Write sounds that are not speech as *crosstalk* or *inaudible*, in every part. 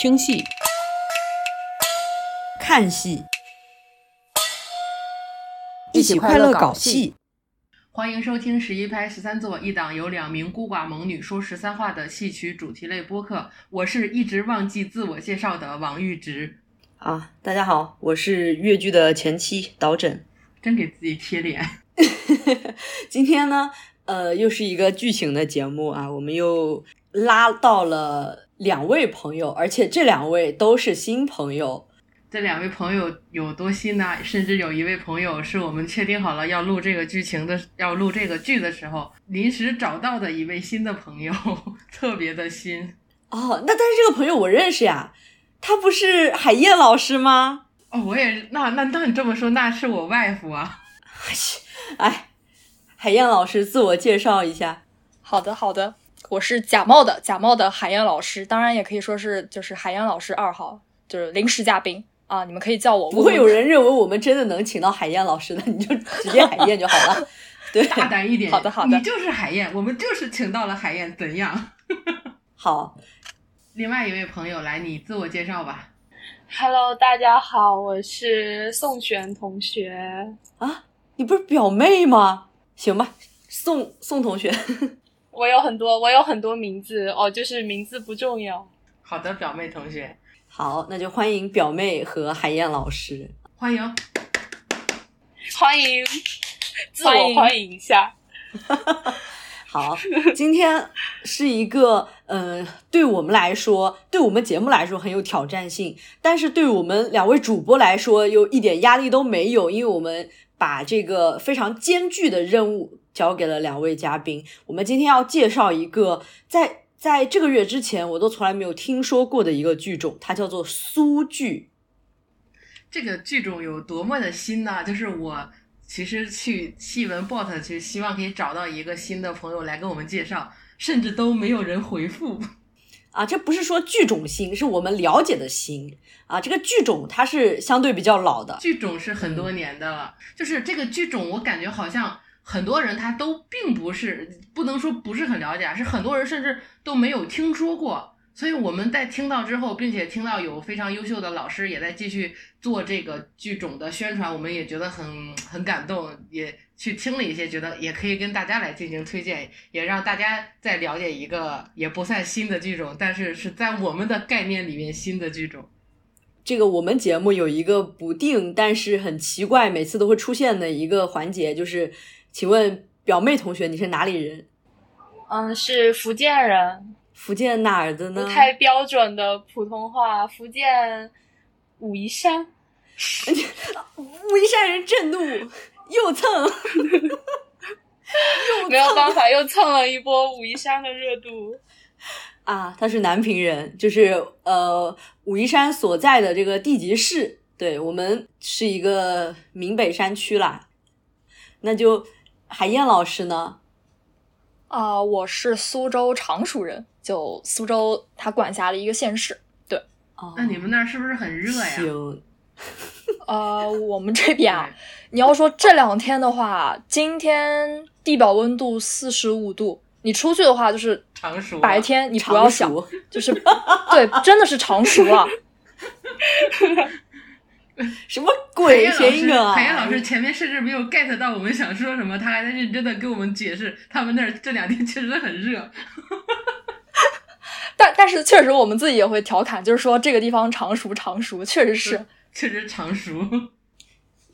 听戏、看戏，一起快乐搞戏。欢迎收听十一拍十三座，一档由两名孤寡猛女说十三话的戏曲主题类播客。我是一直忘记自我介绍的王玉直，啊，大家好，我是越剧的前妻导枕。真给自己贴脸。*laughs* 今天呢，呃，又是一个剧情的节目啊，我们又拉到了两位朋友，而且这两位都是新朋友。这两位朋友有多新呢？甚至有一位朋友是我们确定好了要录这个剧情的，要录这个剧的时候，临时找到的一位新的朋友，*laughs* 特别的新。哦，那但是这个朋友我认识呀，他不是海燕老师吗？哦，我也那那那你这么说，那是我外父啊。*laughs* 哎，海燕老师自我介绍一下。好的，好的，我是假冒的假冒的海燕老师，当然也可以说是就是海燕老师二号，就是临时嘉宾啊，你们可以叫我。不会有人认为我们真的能请到海燕老师的，你就直接海燕就好了。*laughs* 对，大胆一点。好的，好的。你就是海燕，我们就是请到了海燕，怎样？*laughs* 好。另外一位朋友来，你自我介绍吧。Hello，大家好，我是宋璇同学。啊，你不是表妹吗？行吧，宋宋同学。我有很多，我有很多名字哦，就是名字不重要。好的，表妹同学。好，那就欢迎表妹和海燕老师。欢迎，欢迎，自我欢迎一下。*laughs* 好，今天是一个呃，对我们来说，对我们节目来说很有挑战性，但是对我们两位主播来说，又一点压力都没有，因为我们把这个非常艰巨的任务交给了两位嘉宾。我们今天要介绍一个在在这个月之前我都从来没有听说过的一个剧种，它叫做苏剧。这个剧种有多么的新呢？就是我。其实去戏文 bot，其实希望可以找到一个新的朋友来跟我们介绍，甚至都没有人回复。*laughs* 啊，这不是说剧种新，是我们了解的新啊。这个剧种它是相对比较老的，剧种是很多年的了。就是这个剧种，我感觉好像很多人他都并不是，不能说不是很了解，是很多人甚至都没有听说过。所以我们在听到之后，并且听到有非常优秀的老师也在继续做这个剧种的宣传，我们也觉得很很感动，也去听了一些，觉得也可以跟大家来进行推荐，也让大家再了解一个也不算新的剧种，但是是在我们的概念里面新的剧种。这个我们节目有一个不定，但是很奇怪，每次都会出现的一个环节，就是请问表妹同学你是哪里人？嗯，是福建人。福建哪儿的呢？不太标准的普通话。福建武夷山，*laughs* 武夷山人震怒，*laughs* 又蹭，*laughs* 又没有办法，又蹭了一波武夷山的热度。啊，他是南平人，就是呃武夷山所在的这个地级市，对我们是一个闽北山区啦。那就海燕老师呢？啊、呃，我是苏州常熟人。就苏州，他管辖的一个县市。对，哦，那你们那儿是不是很热呀？行，呃，我们这边啊，你要说这两天的话，今天地表温度四十五度，你出去的话就是常熟。白天你不要想，就是对，真的是常熟啊。*laughs* *laughs* 什么鬼谐音梗啊！海燕老师前面甚至没有 get 到我们想说什么，他还在认真的跟我们解释，他们那儿这两天确实很热。*laughs* 但但是确实我们自己也会调侃，就是说这个地方常熟常熟，确实是，确实常熟。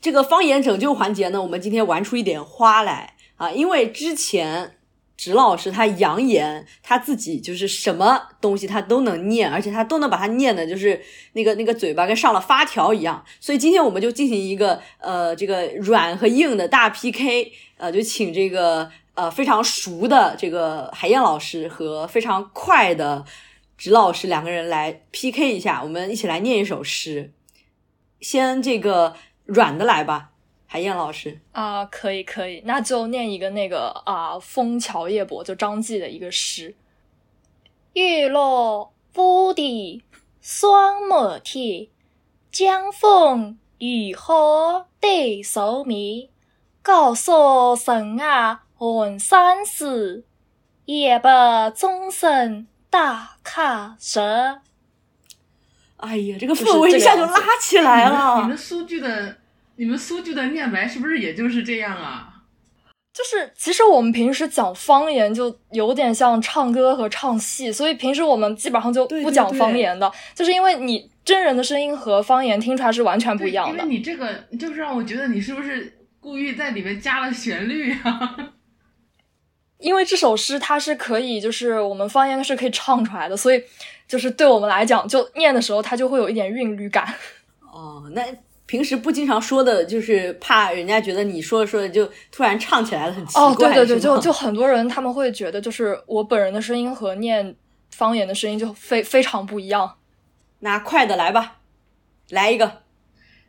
这个方言拯救环节呢，我们今天玩出一点花来啊，因为之前直老师他扬言他自己就是什么东西他都能念，而且他都能把它念的，就是那个那个嘴巴跟上了发条一样。所以今天我们就进行一个呃这个软和硬的大 PK，呃，就请这个。呃，非常熟的这个海燕老师和非常快的直老师两个人来 PK 一下，我们一起来念一首诗。先这个软的来吧，海燕老师啊、呃，可以可以，那就念一个那个啊，呃《枫桥夜泊》就张继的一个诗：月落乌啼霜满天，江枫渔火对愁眠。高诉神啊！寒山寺，夜泊钟声打卡石。哎呀，这个氛围一下就拉起来了。你们苏剧的，你们苏剧的念白是不是也就是这样啊？就是其实我们平时讲方言就有点像唱歌和唱戏，所以平时我们基本上就不讲方言的，就是因为你真人的声音和方言听出来是完全不一样的。因为你这个就是让我觉得你是不是故意在里面加了旋律啊？*laughs* 因为这首诗它是可以，就是我们方言是可以唱出来的，所以就是对我们来讲，就念的时候它就会有一点韵律感。*laughs* 哦，那。平时不经常说的，就是怕人家觉得你说着说着就突然唱起来了，很奇怪。哦，对对对，就就很多人他们会觉得，就是我本人的声音和念方言的声音就非非常不一样。拿快的来吧，来一个。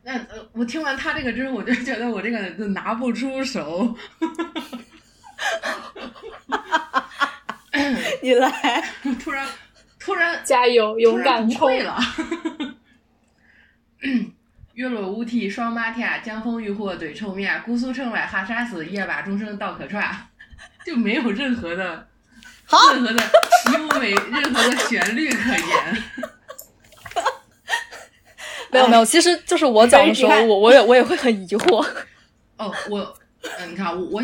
那呃，我听完他这个之后，我就觉得我这个拿不出手。*laughs* 你来，*laughs* 突然突然加油，勇敢冲了。*coughs* 月落乌啼霜马天，江枫渔火对愁眠。姑苏城外哈啥事？夜把钟声到客船。*laughs* 就没有任何的，任何的优美，任何的旋律可言。*laughs* 没有没有，其实就是我讲的时候，我我也我也会很疑惑。*laughs* 哦，我，嗯，你看我我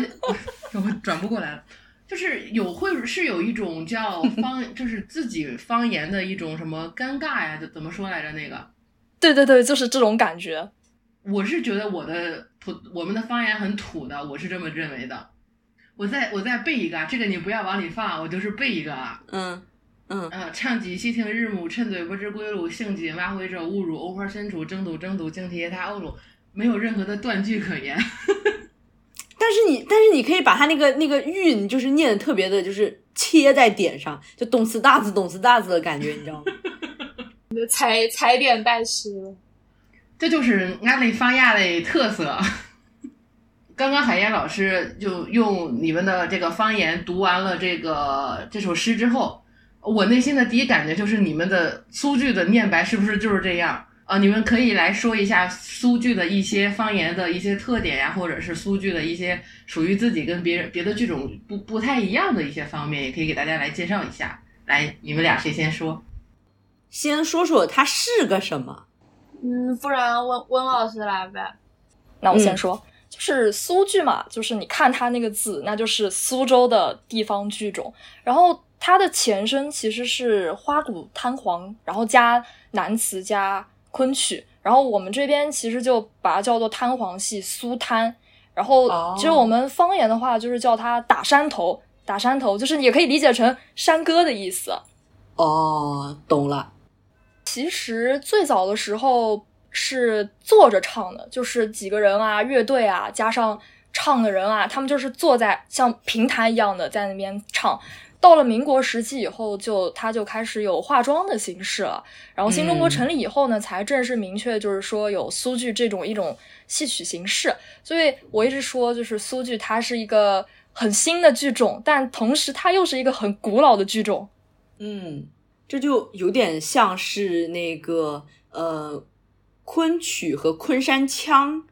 我转不过来了，就是有会是有一种叫方，就是自己方言的一种什么尴尬呀？怎怎么说来着？那个。对对对，就是这种感觉。我是觉得我的土，我们的方言很土的，我是这么认为的。我再我再背一个，这个你不要往里放，我就是背一个啊。嗯嗯嗯，唱几细听日暮，趁醉不知归路，兴鸡马回者误入，藕花深处争渡争渡，惊啼夜踏鸥鹭，没有任何的断句可言。*laughs* 但是你但是你可以把它那个那个韵，就是念的特别的，就是切在点上，就动词大字动词大字的感觉，你知道吗？踩踩点拜师，这就是安利方言的特色。刚刚海燕老师就用你们的这个方言读完了这个这首诗之后，我内心的第一感觉就是你们的苏剧的念白是不是就是这样啊？你们可以来说一下苏剧的一些方言的一些特点呀，或者是苏剧的一些属于自己跟别人别的剧种不不太一样的一些方面，也可以给大家来介绍一下。来，你们俩谁先说？先说说它是个什么？嗯，不然温温老师来呗。那我先说，就是苏剧嘛，就是你看它那个字，那就是苏州的地方剧种。然后它的前身其实是花鼓滩黄，然后加南词加昆曲。然后我们这边其实就把它叫做滩黄戏、苏滩。然后其实我们方言的话，就是叫它打山头，打山头，就是也可以理解成山歌的意思。哦，懂了。其实最早的时候是坐着唱的，就是几个人啊，乐队啊，加上唱的人啊，他们就是坐在像平台一样的在那边唱。到了民国时期以后，就他就开始有化妆的形式了。然后新中国成立以后呢，才正式明确就是说有苏剧这种一种戏曲形式。所以我一直说，就是苏剧它是一个很新的剧种，但同时它又是一个很古老的剧种。嗯。这就有点像是那个呃，昆曲和昆山腔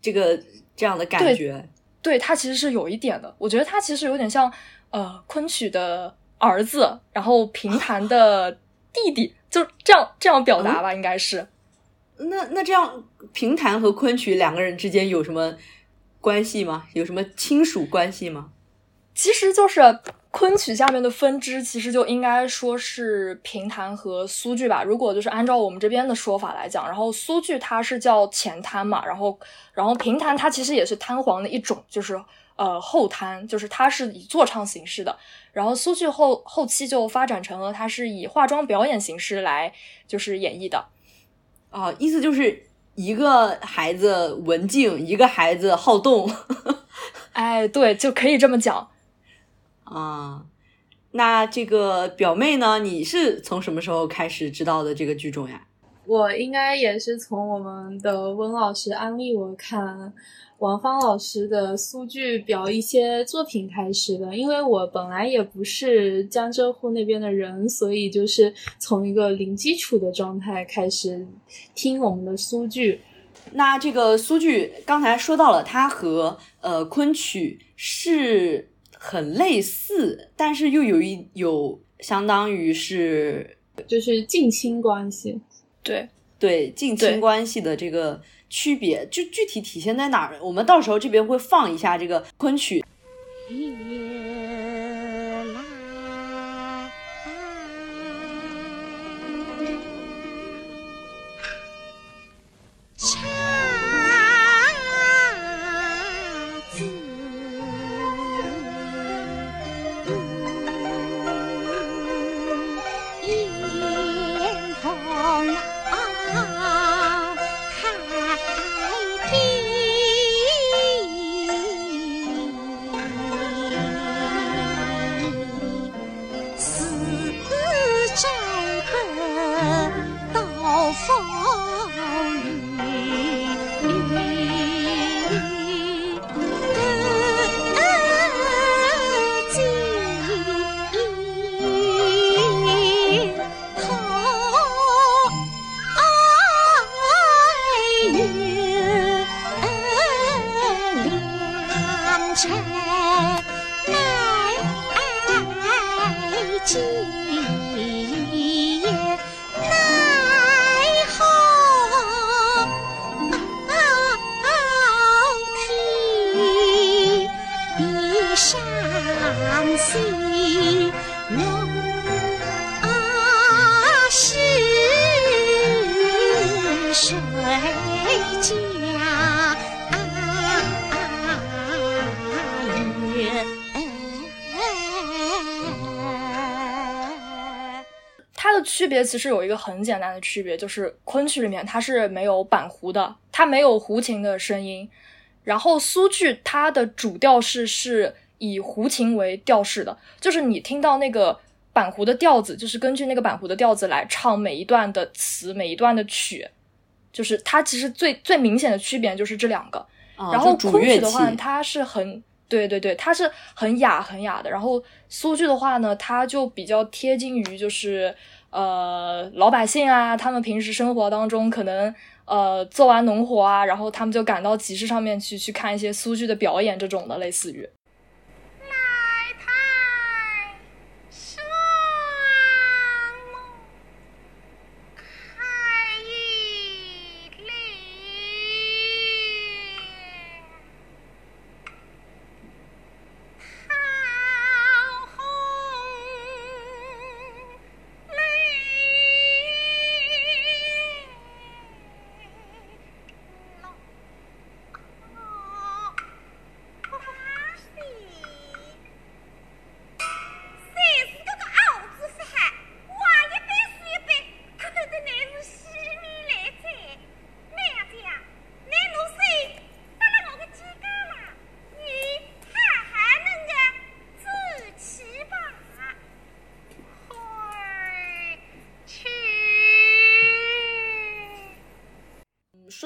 这个这样的感觉。对，它其实是有一点的。我觉得它其实有点像呃，昆曲的儿子，然后评弹的弟弟，就这样这样表达吧，应该是。那那这样评弹和昆曲两个人之间有什么关系吗？有什么亲属关系吗？其实就是。昆曲下面的分支其实就应该说是评弹和苏剧吧。如果就是按照我们这边的说法来讲，然后苏剧它是叫前滩嘛，然后然后评弹它其实也是滩簧的一种，就是呃后滩，就是它是以坐唱形式的。然后苏剧后后期就发展成了它是以化妆表演形式来就是演绎的。啊，意思就是一个孩子文静，一个孩子好动。*laughs* 哎，对，就可以这么讲。啊，那这个表妹呢？你是从什么时候开始知道的这个剧种呀？我应该也是从我们的温老师安利我看王芳老师的苏剧表一些作品开始的。因为我本来也不是江浙沪那边的人，所以就是从一个零基础的状态开始听我们的苏剧。那这个苏剧刚才说到了，它和呃昆曲是。很类似，但是又有一有相当于是就是近亲关系。对对近亲关系的这个区别，就具体体现在哪儿？我们到时候这边会放一下这个昆曲。区其实有一个很简单的区别，就是昆曲里面它是没有板胡的，它没有胡琴的声音。然后苏剧它的主调式是以胡琴为调式的，就是你听到那个板胡的调子，就是根据那个板胡的调子来唱每一段的词，每一段的曲。就是它其实最最明显的区别就是这两个。然后昆曲的话，它是很对对对，它是很雅很雅的。然后苏剧的话呢，它就比较贴近于就是。呃，老百姓啊，他们平时生活当中可能呃做完农活啊，然后他们就赶到集市上面去去看一些苏剧的表演，这种的类似于。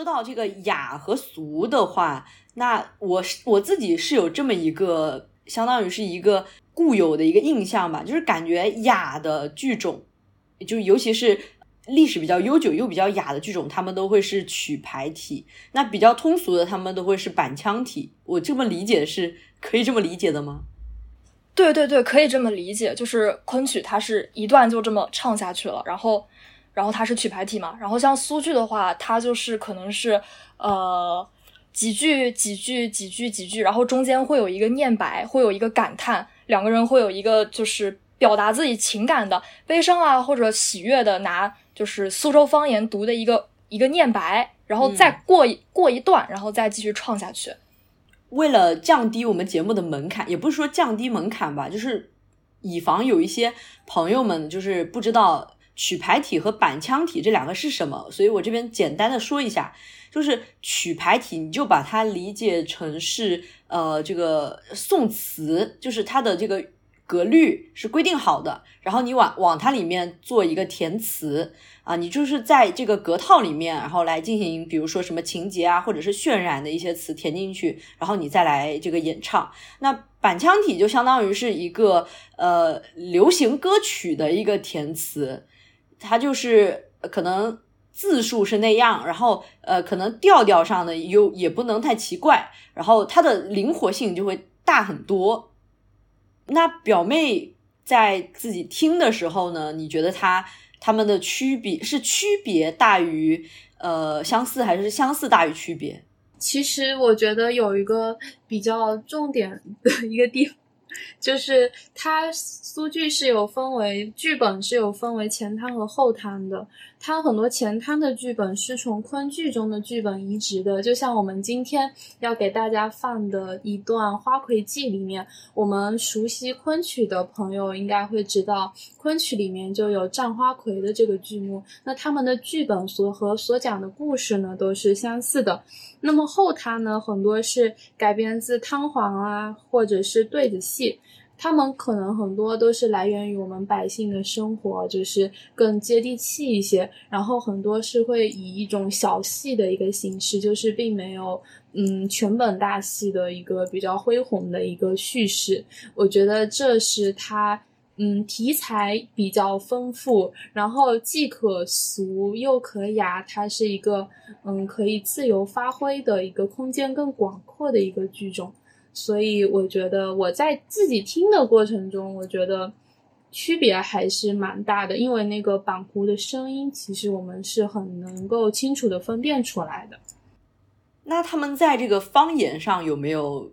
到这个雅和俗的话，那我我自己是有这么一个，相当于是一个固有的一个印象吧，就是感觉雅的剧种，就尤其是历史比较悠久又比较雅的剧种，他们都会是曲牌体；那比较通俗的，他们都会是板腔体。我这么理解是可以这么理解的吗？对对对，可以这么理解，就是昆曲它是一段就这么唱下去了，然后。然后它是曲牌体嘛，然后像苏剧的话，它就是可能是呃几句几句几句几句，然后中间会有一个念白，会有一个感叹，两个人会有一个就是表达自己情感的悲伤啊或者喜悦的，拿就是苏州方言读的一个一个念白，然后再过一过一段，然后再继续唱下去。为了降低我们节目的门槛，也不是说降低门槛吧，就是以防有一些朋友们就是不知道。曲牌体和板腔体这两个是什么？所以我这边简单的说一下，就是曲牌体，你就把它理解成是呃这个宋词，就是它的这个格律是规定好的，然后你往往它里面做一个填词啊，你就是在这个格套里面，然后来进行，比如说什么情节啊，或者是渲染的一些词填进去，然后你再来这个演唱。那板腔体就相当于是一个呃流行歌曲的一个填词。它就是可能字数是那样，然后呃，可能调调上的又也不能太奇怪，然后它的灵活性就会大很多。那表妹在自己听的时候呢，你觉得她他们的区别是区别大于呃相似，还是相似大于区别？其实我觉得有一个比较重点的一个地方。就是它苏剧是有分为剧本是有分为前滩和后滩的，它很多前滩的剧本是从昆剧中的剧本移植的，就像我们今天要给大家放的一段《花魁记》里面，我们熟悉昆曲的朋友应该会知道，昆曲里面就有战花魁的这个剧目，那他们的剧本所和所讲的故事呢都是相似的。那么后滩呢，很多是改编自汤黄啊，或者是对子戏，他们可能很多都是来源于我们百姓的生活，就是更接地气一些。然后很多是会以一种小戏的一个形式，就是并没有嗯全本大戏的一个比较恢宏的一个叙事。我觉得这是它。嗯，题材比较丰富，然后既可俗又可雅，它是一个嗯可以自由发挥的一个空间更广阔的一个剧种，所以我觉得我在自己听的过程中，我觉得区别还是蛮大的，因为那个板胡的声音，其实我们是很能够清楚的分辨出来的。那他们在这个方言上有没有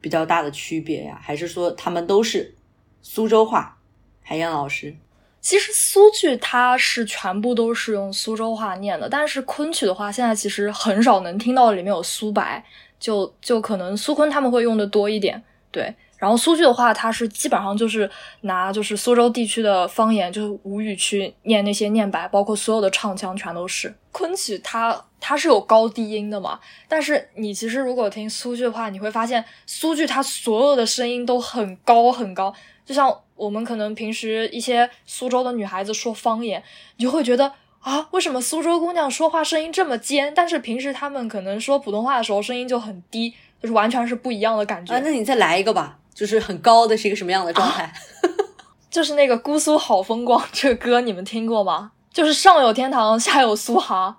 比较大的区别呀？还是说他们都是？苏州话，海燕老师，其实苏剧它是全部都是用苏州话念的，但是昆曲的话，现在其实很少能听到里面有苏白，就就可能苏昆他们会用的多一点，对。然后苏剧的话，它是基本上就是拿就是苏州地区的方言，就是吴语去念那些念白，包括所有的唱腔全都是。昆曲它它是有高低音的嘛，但是你其实如果听苏剧的话，你会发现苏剧它所有的声音都很高很高。就像我们可能平时一些苏州的女孩子说方言，你就会觉得啊，为什么苏州姑娘说话声音这么尖？但是平时她们可能说普通话的时候声音就很低，就是完全是不一样的感觉。啊，那你再来一个吧，就是很高的是一个什么样的状态？*laughs* 就是那个《姑苏好风光》这个歌，你们听过吗？就是上有天堂，下有苏杭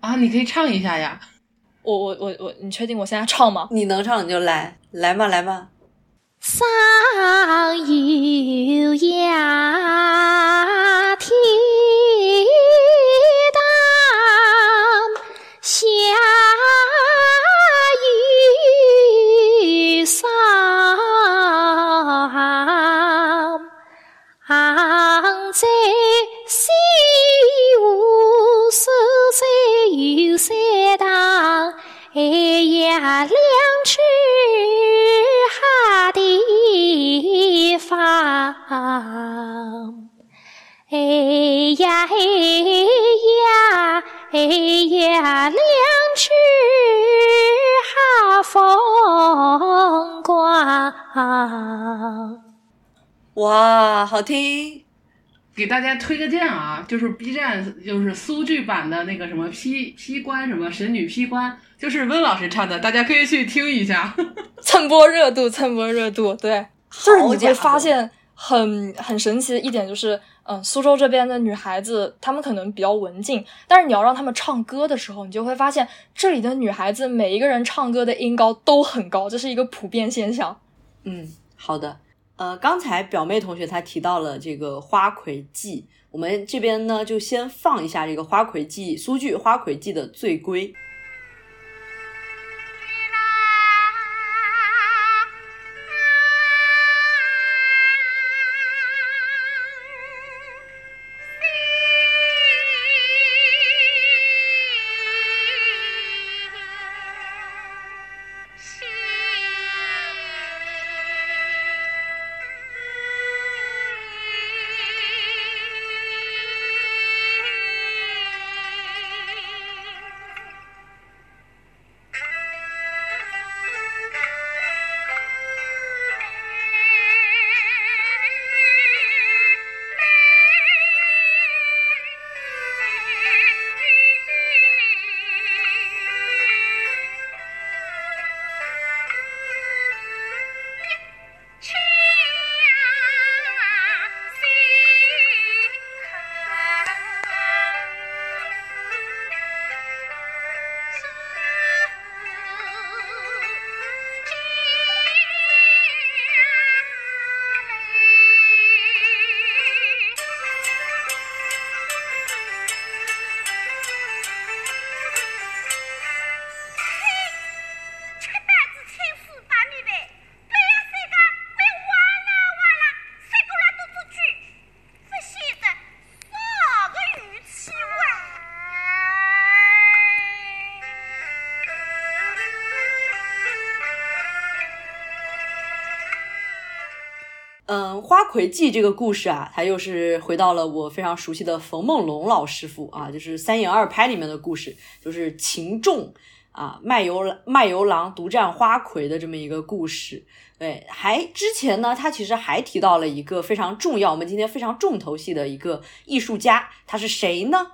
啊，你可以唱一下呀。我我我我，你确定我现在唱吗？你能唱你就来，来嘛来嘛。上有崖天堂，下有山，在西湖山上有山堂，哎呀，两哎呀哎呀哎呀，两只好风光。哇，好听！给大家推个荐啊，就是 B 站就是苏剧版的那个什么披披官什么神女披官，就是温老师唱的，大家可以去听一下，*laughs* 蹭波热度，蹭波热度，对。就是你会发现很很神奇的一点就是，嗯，苏州这边的女孩子她们可能比较文静，但是你要让她们唱歌的时候，你就会发现这里的女孩子每一个人唱歌的音高都很高，这是一个普遍现象。嗯，好的。呃，刚才表妹同学她提到了这个《花魁记》，我们这边呢就先放一下这个《花魁记》苏剧《花魁记》的醉归。《花魁记》这个故事啊，它又是回到了我非常熟悉的冯梦龙老师傅啊，就是《三言二拍》里面的故事，就是秦仲啊卖油卖油郎独占花魁的这么一个故事。对，还之前呢，他其实还提到了一个非常重要，我们今天非常重头戏的一个艺术家，他是谁呢？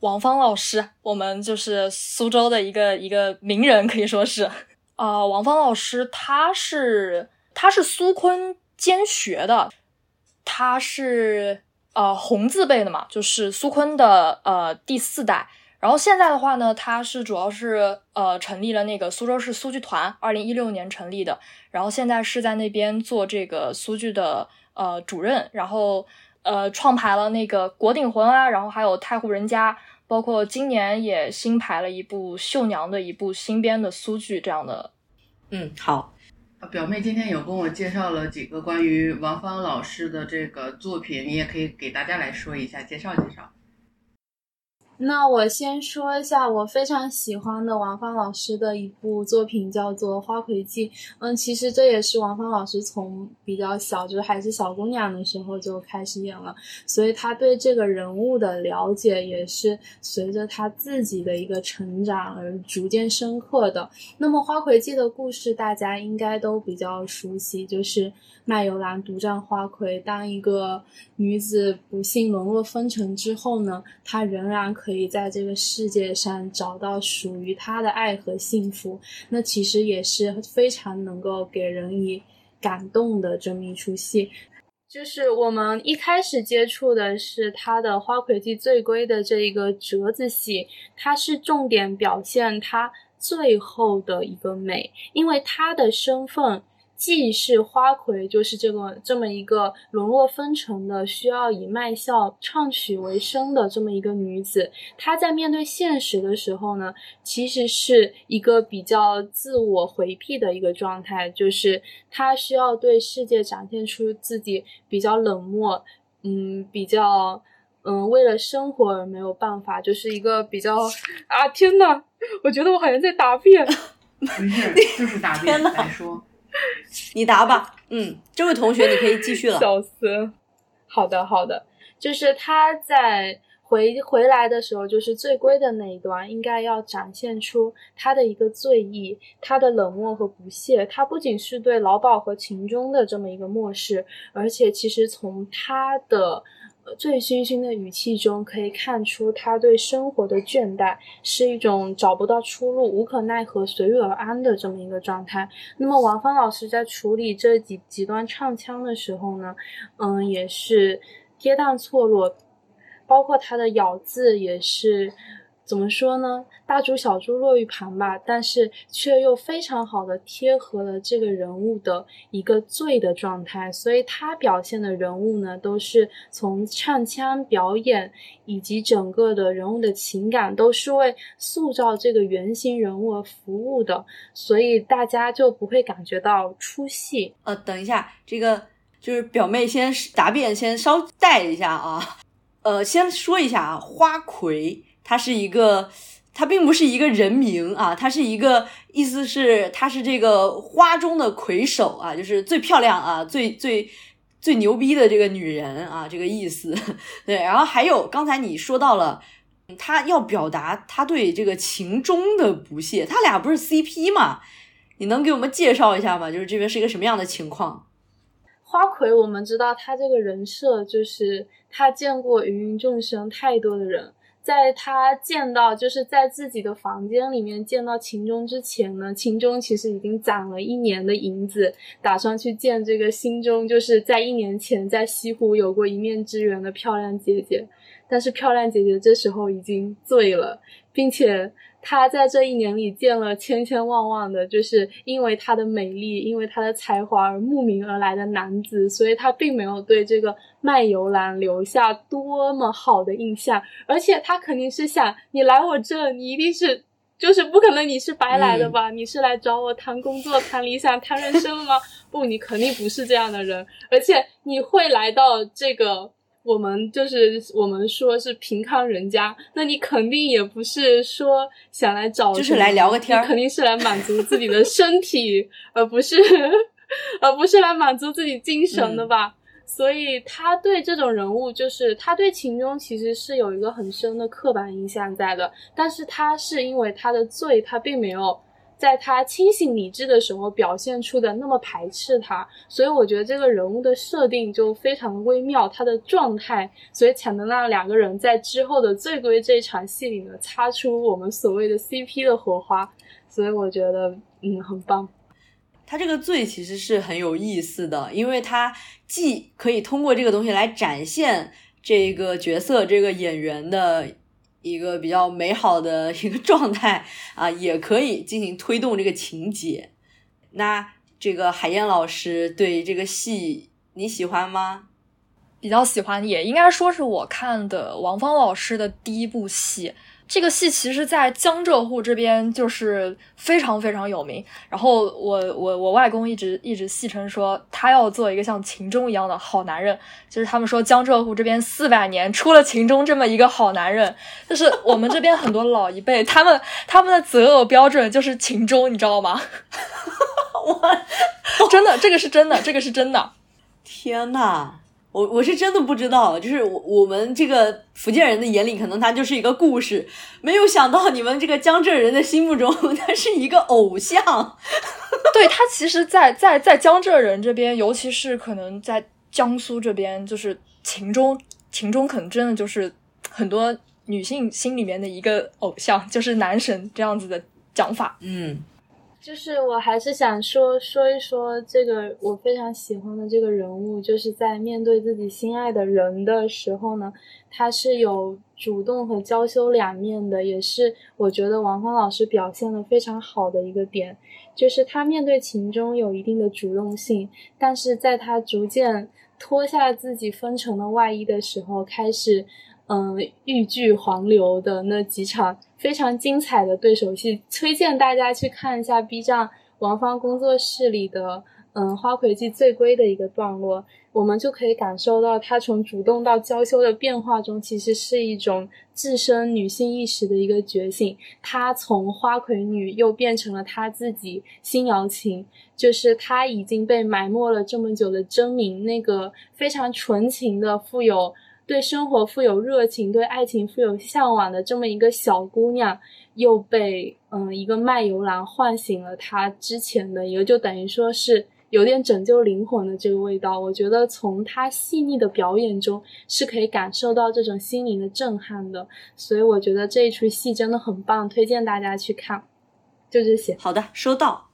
王芳老师，我们就是苏州的一个一个名人，可以说是啊。王芳老师，他是他是苏昆兼学的，他是呃红字辈的嘛，就是苏昆的呃第四代。然后现在的话呢，他是主要是呃成立了那个苏州市苏剧团，二零一六年成立的。然后现在是在那边做这个苏剧的呃主任，然后呃创排了那个《国鼎魂》啊，然后还有《太湖人家》，包括今年也新排了一部《绣娘》的一部新编的苏剧这样的。嗯，好。表妹今天有跟我介绍了几个关于王芳老师的这个作品，你也可以给大家来说一下，介绍介绍。那我先说一下我非常喜欢的王芳老师的一部作品，叫做《花魁记》。嗯，其实这也是王芳老师从比较小，就是还是小姑娘的时候就开始演了，所以她对这个人物的了解也是随着她自己的一个成长而逐渐深刻的。那么《花魁记》的故事大家应该都比较熟悉，就是卖油郎独占花魁，当一个女子不幸沦落风尘之后呢，她仍然可。可以在这个世界上找到属于他的爱和幸福，那其实也是非常能够给人以感动的这么一出戏。就是我们一开始接触的是他的《花魁记醉归》的这一个折子戏，它是重点表现他最后的一个美，因为他的身份。既是花魁，就是这个这么一个沦落风尘的，需要以卖笑唱曲为生的这么一个女子。她在面对现实的时候呢，其实是一个比较自我回避的一个状态，就是她需要对世界展现出自己比较冷漠，嗯，比较嗯，为了生活而没有办法，就是一个比较啊，天呐，我觉得我好像在答辩，没事，就是答辩来说。*laughs* 你答吧，嗯，这位同学你可以继续了。*laughs* 笑死，好的好的，就是他在回回来的时候，就是醉归的那一段，应该要展现出他的一个醉意，他的冷漠和不屑。他不仅是对老鸨和秦钟的这么一个漠视，而且其实从他的。醉醺醺的语气中，可以看出他对生活的倦怠，是一种找不到出路、无可奈何、随遇而安的这么一个状态。那么，王芳老师在处理这几几段唱腔的时候呢，嗯，也是跌宕错落，包括他的咬字也是。怎么说呢？大珠小珠落玉盘吧，但是却又非常好的贴合了这个人物的一个醉的状态，所以他表现的人物呢，都是从唱腔表演以及整个的人物的情感，都是为塑造这个原型人物而服务的，所以大家就不会感觉到出戏。呃，等一下，这个就是表妹先答辩，先稍带一下啊。呃，先说一下啊，花魁。他是一个，他并不是一个人名啊，他是一个意思是他是这个花中的魁首啊，就是最漂亮啊，最最最牛逼的这个女人啊，这个意思。*laughs* 对，然后还有刚才你说到了，他要表达他对这个秦钟的不屑，他俩不是 CP 吗？你能给我们介绍一下吗？就是这边是一个什么样的情况？花魁，我们知道他这个人设就是他见过芸芸众生太多的人。在他见到，就是在自己的房间里面见到秦钟之前呢，秦钟其实已经攒了一年的银子，打算去见这个心中就是在一年前在西湖有过一面之缘的漂亮姐姐，但是漂亮姐姐这时候已经醉了，并且。她在这一年里见了千千万万的，就是因为她的美丽，因为她的才华而慕名而来的男子，所以她并没有对这个卖油郎留下多么好的印象。而且他肯定是想，你来我这，你一定是，就是不可能你是白来的吧？你是来找我谈工作、谈理想、谈人生吗？*laughs* 不，你肯定不是这样的人。而且你会来到这个。我们就是我们说是平康人家，那你肯定也不是说想来找，就是来聊个天，肯定是来满足自己的身体，*laughs* 而不是而不是来满足自己精神的吧。所以他对这种人物，就是他对秦钟其实是有一个很深的刻板印象在的，但是他是因为他的罪，他并没有在他清醒理智的时候表现出的那么排斥他，所以我觉得这个人物的设定就非常的微妙，他的状态，所以才能让两个人在之后的醉归这一场戏里呢擦出我们所谓的 CP 的火花，所以我觉得嗯很棒。他这个罪其实是很有意思的，因为他既可以通过这个东西来展现这个角色、这个演员的一个比较美好的一个状态啊，也可以进行推动这个情节。那这个海燕老师对这个戏你喜欢吗？比较喜欢，也应该说是我看的王芳老师的第一部戏。这个戏其实，在江浙沪这边就是非常非常有名。然后我我我外公一直一直戏称说，他要做一个像秦钟一样的好男人。就是他们说江浙沪这边四百年出了秦钟这么一个好男人，就是我们这边很多老一辈，他们他们的择偶标准就是秦钟，你知道吗？*laughs* 我真的，这个是真的，这个是真的。天呐！我我是真的不知道，就是我我们这个福建人的眼里，可能他就是一个故事，没有想到你们这个江浙人的心目中，*laughs* 他是一个偶像。*laughs* 对他，其实，在在在江浙人这边，尤其是可能在江苏这边，就是秦钟，秦钟可能真的就是很多女性心里面的一个偶像，就是男神这样子的讲法。嗯。就是我还是想说说一说这个我非常喜欢的这个人物，就是在面对自己心爱的人的时候呢，他是有主动和娇羞两面的，也是我觉得王芳老师表现的非常好的一个点，就是他面对秦钟有一定的主动性，但是在他逐渐脱下自己封尘的外衣的时候，开始。嗯，豫剧黄流的那几场非常精彩的对手戏，推荐大家去看一下 B 站王芳工作室里的嗯《花魁记醉归》的一个段落，我们就可以感受到她从主动到娇羞的变化中，其实是一种自身女性意识的一个觉醒。她从花魁女又变成了她自己新瑶琴，就是她已经被埋没了这么久的真名，那个非常纯情的富有。对生活富有热情，对爱情富有向往的这么一个小姑娘，又被嗯一个卖油郎唤醒了她之前的一个，就等于说是有点拯救灵魂的这个味道。我觉得从她细腻的表演中是可以感受到这种心灵的震撼的，所以我觉得这一出戏真的很棒，推荐大家去看。就这些。好的，收到。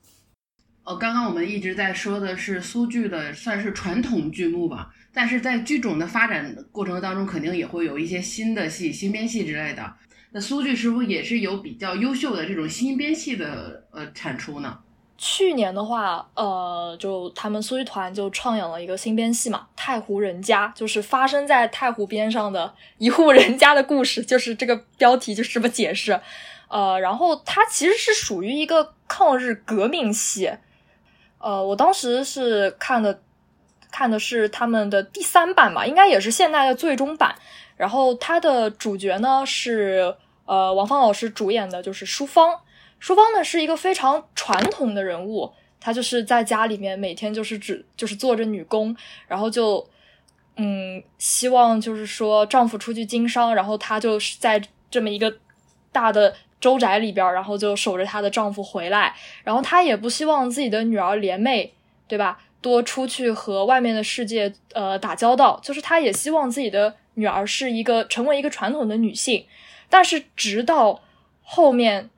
哦，刚刚我们一直在说的是苏剧的，算是传统剧目吧。但是在剧种的发展过程当中，肯定也会有一些新的戏、新编戏之类的。那苏剧是否也是有比较优秀的这种新编戏的呃产出呢？去年的话，呃，就他们苏剧团就创演了一个新编戏嘛，《太湖人家》，就是发生在太湖边上的一户人家的故事，就是这个标题就是这么解释。呃，然后它其实是属于一个抗日革命戏。呃，我当时是看的。看的是他们的第三版吧，应该也是现在的最终版。然后他的主角呢是呃王芳老师主演的，就是淑芳。淑芳呢是一个非常传统的人物，她就是在家里面每天就是只就是做着女工，然后就嗯希望就是说丈夫出去经商，然后她就是在这么一个大的周宅里边，然后就守着她的丈夫回来。然后她也不希望自己的女儿莲妹，对吧？多出去和外面的世界呃打交道，就是他也希望自己的女儿是一个成为一个传统的女性，但是直到后面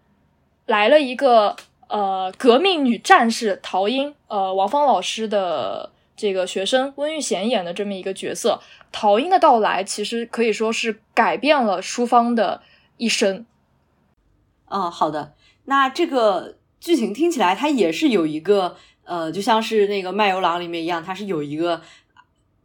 来了一个呃革命女战士陶英，呃王芳老师的这个学生温玉贤演的这么一个角色，陶英的到来其实可以说是改变了淑芳的一生。嗯，好的，那这个剧情听起来它也是有一个。呃，就像是那个卖油郎里面一样，它是有一个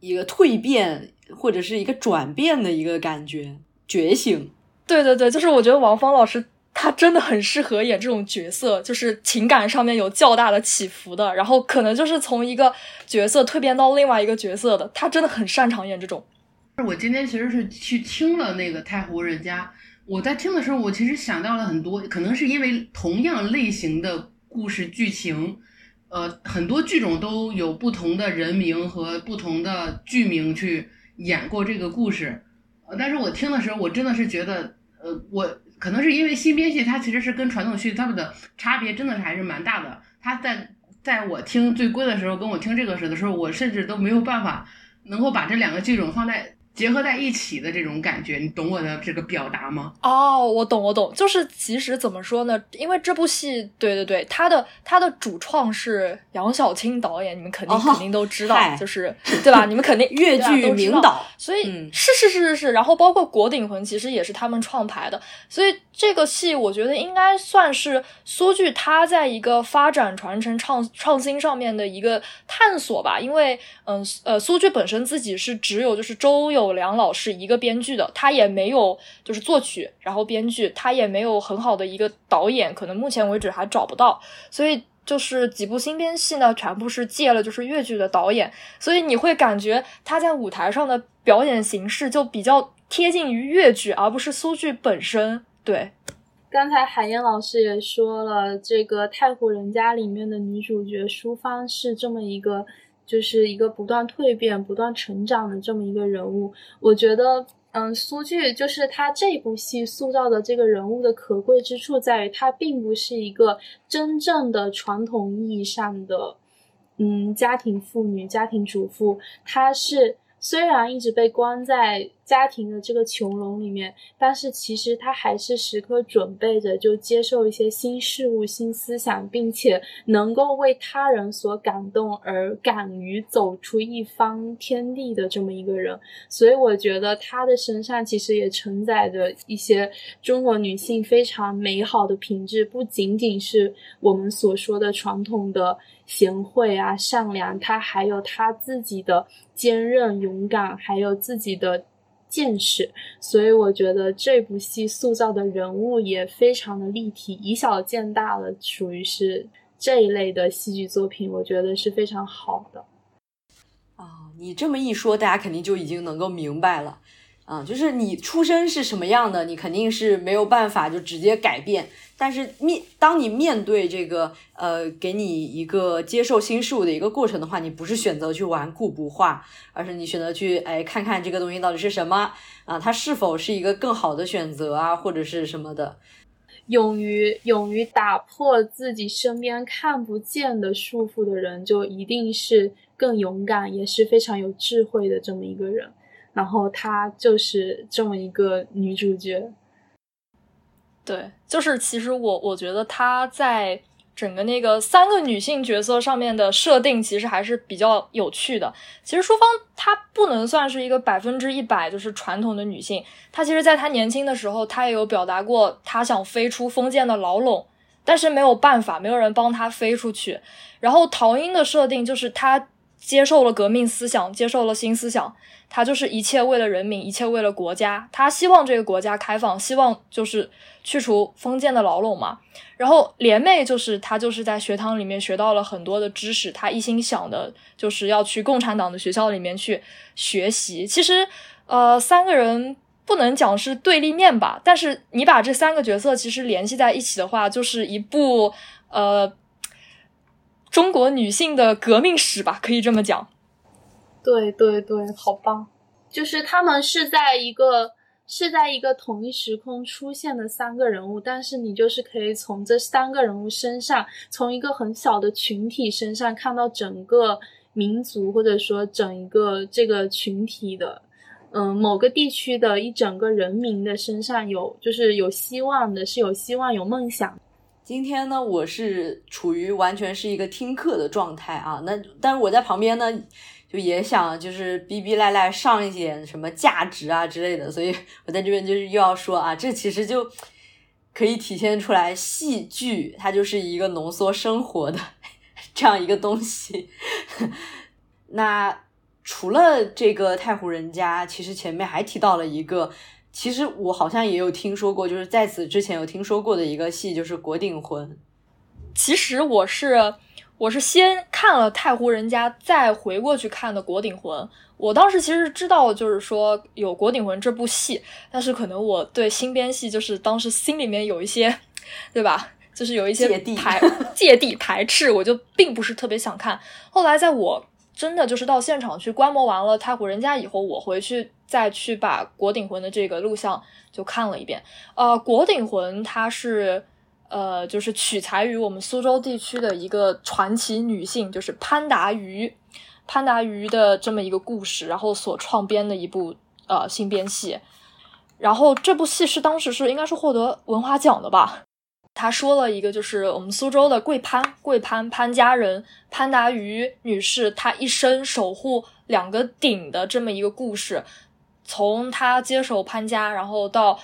一个蜕变或者是一个转变的一个感觉，觉醒。对对对，就是我觉得王芳老师她真的很适合演这种角色，就是情感上面有较大的起伏的，然后可能就是从一个角色蜕变到另外一个角色的，她真的很擅长演这种。我今天其实是去听了那个太湖人家，我在听的时候，我其实想到了很多，可能是因为同样类型的故事剧情。呃，很多剧种都有不同的人名和不同的剧名去演过这个故事，呃，但是我听的时候，我真的是觉得，呃，我可能是因为新编戏它其实是跟传统戏他们的差别真的是还是蛮大的。它在在我听最归的时候，跟我听这个时的时候，我甚至都没有办法能够把这两个剧种放在。结合在一起的这种感觉，你懂我的这个表达吗？哦，我懂，我懂。就是其实怎么说呢？因为这部戏，对对对，它的它的主创是杨晓青导演，你们肯定肯定都知道，就是对吧？你们肯定 *laughs* 越剧名导，所以是是是是是。然后包括《国鼎魂》，其实也是他们创排的，所以这个戏我觉得应该算是苏剧它在一个发展、传承、创创新上面的一个探索吧。因为嗯呃，苏剧本身自己是只有就是周有。梁老是一个编剧的，他也没有就是作曲，然后编剧，他也没有很好的一个导演，可能目前为止还找不到。所以就是几部新编戏呢，全部是借了就是粤剧的导演，所以你会感觉他在舞台上的表演形式就比较贴近于粤剧，而不是苏剧本身。对，刚才海燕老师也说了，这个《太湖人家》里面的女主角淑芳是这么一个。就是一个不断蜕变、不断成长的这么一个人物。我觉得，嗯，苏剧就是他这部戏塑造的这个人物的可贵之处在于，他并不是一个真正的传统意义上的，嗯，家庭妇女、家庭主妇，他是。虽然一直被关在家庭的这个囚笼里面，但是其实他还是时刻准备着就接受一些新事物、新思想，并且能够为他人所感动而敢于走出一方天地的这么一个人。所以我觉得他的身上其实也承载着一些中国女性非常美好的品质，不仅仅是我们所说的传统的。贤惠啊，善良，他还有他自己的坚韧、勇敢，还有自己的见识，所以我觉得这部戏塑造的人物也非常的立体，以小见大了，属于是这一类的戏剧作品，我觉得是非常好的。啊，你这么一说，大家肯定就已经能够明白了。啊，就是你出身是什么样的，你肯定是没有办法就直接改变。但是面，当你面对这个呃，给你一个接受新事物的一个过程的话，你不是选择去顽固不化，而是你选择去哎看看这个东西到底是什么啊，它是否是一个更好的选择啊，或者是什么的。勇于勇于打破自己身边看不见的束缚的人，就一定是更勇敢，也是非常有智慧的这么一个人。然后她就是这么一个女主角，对，就是其实我我觉得她在整个那个三个女性角色上面的设定，其实还是比较有趣的。其实淑芳她不能算是一个百分之一百就是传统的女性，她其实在她年轻的时候，她也有表达过她想飞出封建的牢笼，但是没有办法，没有人帮她飞出去。然后陶英的设定就是她接受了革命思想，接受了新思想。他就是一切为了人民，一切为了国家。他希望这个国家开放，希望就是去除封建的牢笼嘛。然后莲妹就是他，就是在学堂里面学到了很多的知识。他一心想的就是要去共产党的学校里面去学习。其实，呃，三个人不能讲是对立面吧，但是你把这三个角色其实联系在一起的话，就是一部呃中国女性的革命史吧，可以这么讲。对对对，好棒！就是他们是在一个是在一个同一时空出现的三个人物，但是你就是可以从这三个人物身上，从一个很小的群体身上看到整个民族，或者说整一个这个群体的，嗯，某个地区的一整个人民的身上有，就是有希望的，是有希望、有梦想。今天呢，我是处于完全是一个听课的状态啊，那但是我在旁边呢。就也想就是逼逼赖赖上一点什么价值啊之类的，所以我在这边就是又要说啊，这其实就可以体现出来，戏剧它就是一个浓缩生活的这样一个东西。*laughs* 那除了这个太湖人家，其实前面还提到了一个，其实我好像也有听说过，就是在此之前有听说过的一个戏，就是《国定魂》。其实我是。我是先看了《太湖人家》，再回过去看的《国鼎魂》。我当时其实知道，就是说有《国鼎魂》这部戏，但是可能我对新编戏就是当时心里面有一些，对吧？就是有一些排 *laughs* 芥蒂排斥，我就并不是特别想看。后来在我真的就是到现场去观摩完了《太湖人家》以后，我回去再去把《国鼎魂》的这个录像就看了一遍。呃，《国鼎魂》它是呃，就是取材于我们苏州地区的一个传奇女性，就是潘达于潘达于的这么一个故事，然后所创编的一部呃新编戏。然后这部戏是当时是应该是获得文华奖的吧？他说了一个，就是我们苏州的贵潘，贵潘潘家人潘达于女士，她一生守护两个鼎的这么一个故事，从她接手潘家，然后到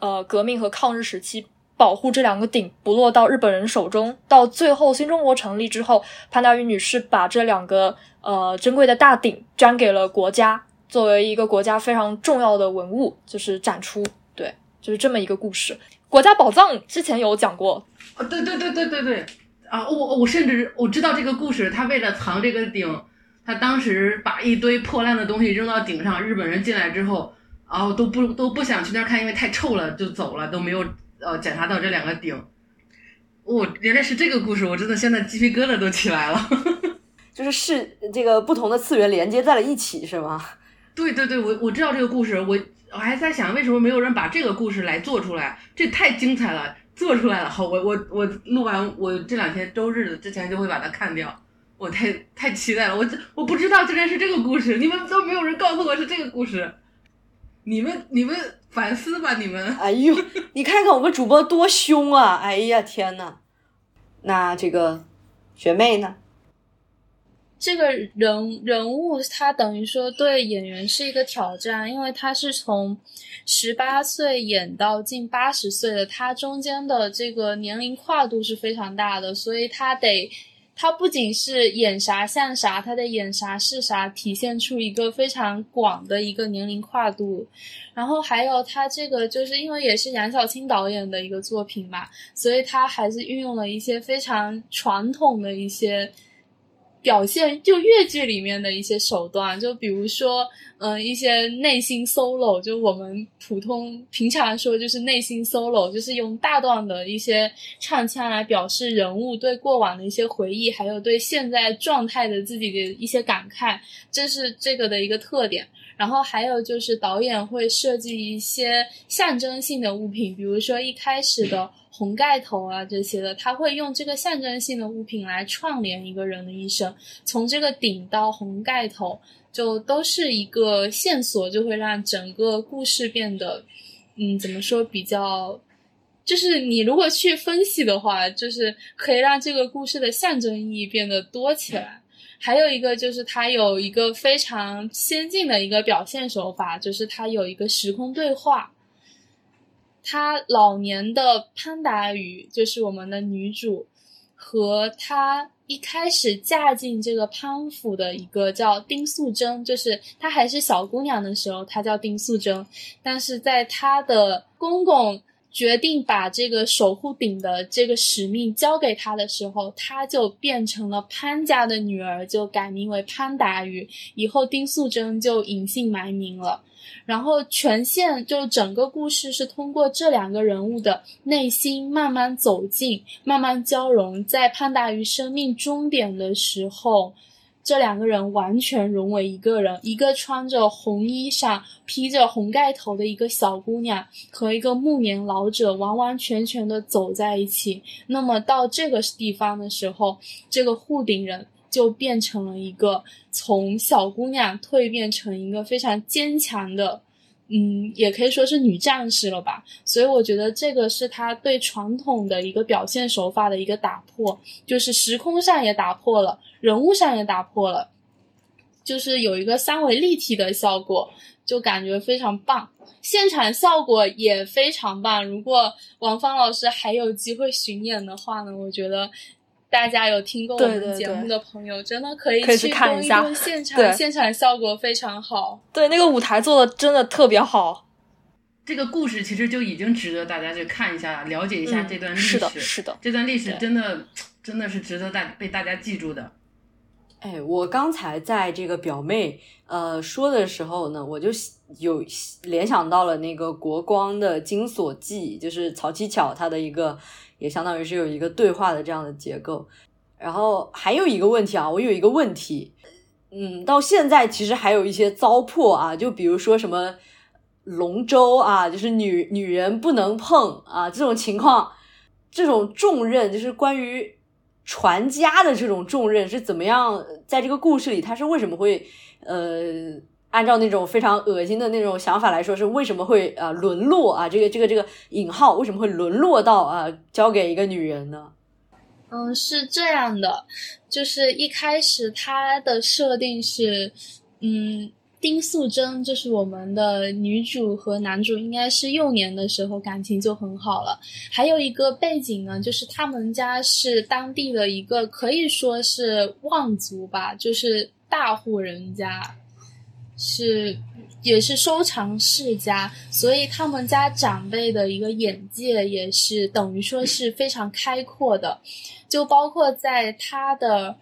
呃革命和抗日时期，保护这两个鼎不落到日本人手中，到最后新中国成立之后，潘达于女士把这两个呃珍贵的大鼎捐给了国家，作为一个国家非常重要的文物，就是展出，对，就是这么一个故事。国家宝藏之前有讲过，啊，对对对对对对，啊，我我甚至我知道这个故事，他为了藏这个鼎，他当时把一堆破烂的东西扔到顶上，日本人进来之后，然后都不都不想去那儿看，因为太臭了，就走了，都没有呃检查到这两个鼎。哦，原来是这个故事，我真的现在鸡皮疙瘩都起来了。*laughs* 就是是这个不同的次元连接在了一起，是吗？对对对，我我知道这个故事，我我还在想为什么没有人把这个故事来做出来，这太精彩了，做出来了。好，我我我录完，我这两天周日之前就会把它看掉。我太太期待了，我我不知道竟然是这个故事，你们都没有人告诉我是这个故事，你们你们反思吧，你们。哎呦，*laughs* 你看看我们主播多凶啊！哎呀天呐，那这个学妹呢？这个人人物他等于说对演员是一个挑战，因为他是从十八岁演到近八十岁的，他中间的这个年龄跨度是非常大的，所以他得他不仅是演啥像啥，他得演啥是啥，体现出一个非常广的一个年龄跨度。然后还有他这个就是因为也是杨晓青导演的一个作品嘛，所以他还是运用了一些非常传统的一些。表现就越剧里面的一些手段，就比如说，嗯、一些内心 solo，就我们普通平常说就是内心 solo，就是用大段的一些唱腔来表示人物对过往的一些回忆，还有对现在状态的自己的一些感慨，这是这个的一个特点。然后还有就是导演会设计一些象征性的物品，比如说一开始的红盖头啊这些的，他会用这个象征性的物品来串联一个人的一生，从这个顶到红盖头，就都是一个线索，就会让整个故事变得，嗯，怎么说比较。就是你如果去分析的话，就是可以让这个故事的象征意义变得多起来。还有一个就是它有一个非常先进的一个表现手法，就是它有一个时空对话。她老年的潘达宇就是我们的女主，和她一开始嫁进这个潘府的一个叫丁素贞，就是她还是小姑娘的时候，她叫丁素贞，但是在她的公公决定把这个守护鼎的这个使命交给他的时候，他就变成了潘家的女儿，就改名为潘达宇。以后丁素贞就隐姓埋名了。然后全线就整个故事是通过这两个人物的内心慢慢走近，慢慢交融，在潘达宇生命终点的时候。这两个人完全融为一个人，一个穿着红衣裳、披着红盖头的一个小姑娘，和一个暮年老者完完全全的走在一起。那么到这个地方的时候，这个护顶人就变成了一个从小姑娘蜕变成一个非常坚强的。嗯，也可以说是女战士了吧，所以我觉得这个是她对传统的一个表现手法的一个打破，就是时空上也打破了，人物上也打破了，就是有一个三维立体的效果，就感觉非常棒，现场效果也非常棒。如果王芳老师还有机会巡演的话呢，我觉得。大家有听过我们节目的朋友，真的可以去看一一下现场，现场效果非常好。对那个舞台做的真的特别好，这个故事其实就已经值得大家去看一下，了解一下嗯这段历史。是的，是的，这段历史真的真的是值得大被大家记住的。哎，我刚才在这个表妹呃说的时候呢，我就有联想到了那个国光的《金锁记》，就是曹七巧他的一个，也相当于是有一个对话的这样的结构。然后还有一个问题啊，我有一个问题，嗯，到现在其实还有一些糟粕啊，就比如说什么龙舟啊，就是女女人不能碰啊这种情况，这种重任就是关于传家的这种重任是怎么样，在这个故事里，它是为什么会呃？按照那种非常恶心的那种想法来说，是为什么会啊沦落啊？这个这个这个引号为什么会沦落到啊交给一个女人呢？嗯，是这样的，就是一开始它的设定是，嗯，丁素贞就是我们的女主和男主应该是幼年的时候感情就很好了。还有一个背景呢，就是他们家是当地的一个可以说是望族吧，就是大户人家。是，也是收藏世家，所以他们家长辈的一个眼界也是等于说是非常开阔的，就包括在他的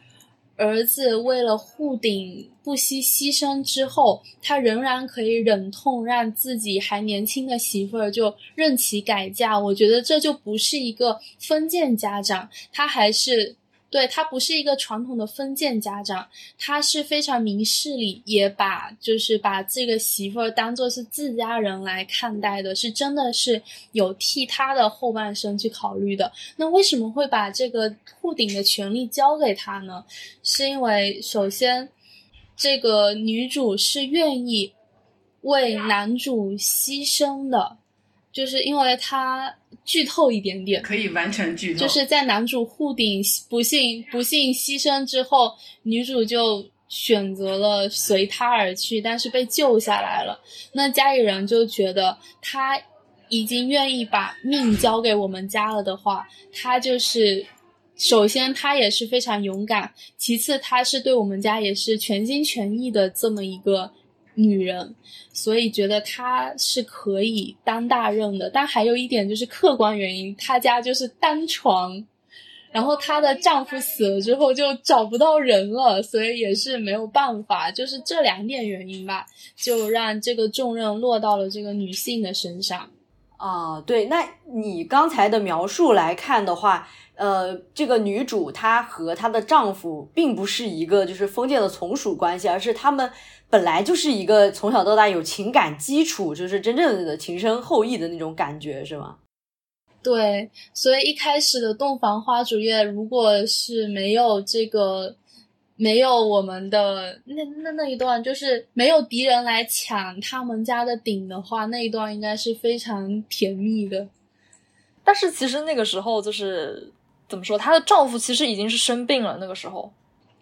儿子为了护鼎不惜牺牲之后，他仍然可以忍痛让自己还年轻的媳妇儿就任其改嫁。我觉得这就不是一个封建家长，他还是。对他不是一个传统的封建家长，他是非常明事理，也把就是把这个媳妇儿当做是自家人来看待的，是真的是有替他的后半生去考虑的。那为什么会把这个护顶的权利交给他呢？是因为首先，这个女主是愿意为男主牺牲的。就是因为他剧透一点点，可以完全剧透。就是在男主护顶不幸不幸牺牲之后，女主就选择了随他而去，但是被救下来了。那家里人就觉得他已经愿意把命交给我们家了的话，他就是首先他也是非常勇敢，其次他是对我们家也是全心全意的这么一个。女人，所以觉得她是可以当大任的。但还有一点就是客观原因，她家就是单床，然后她的丈夫死了之后就找不到人了，所以也是没有办法。就是这两点原因吧，就让这个重任落到了这个女性的身上。啊，对，那你刚才的描述来看的话。呃，这个女主她和她的丈夫并不是一个就是封建的从属关系，而是他们本来就是一个从小到大有情感基础，就是真正的情深厚谊的那种感觉，是吗？对，所以一开始的洞房花烛夜，如果是没有这个，没有我们的那那那一段，就是没有敌人来抢他们家的鼎的话，那一段应该是非常甜蜜的。但是其实那个时候就是。怎么说？她的丈夫其实已经是生病了，那个时候。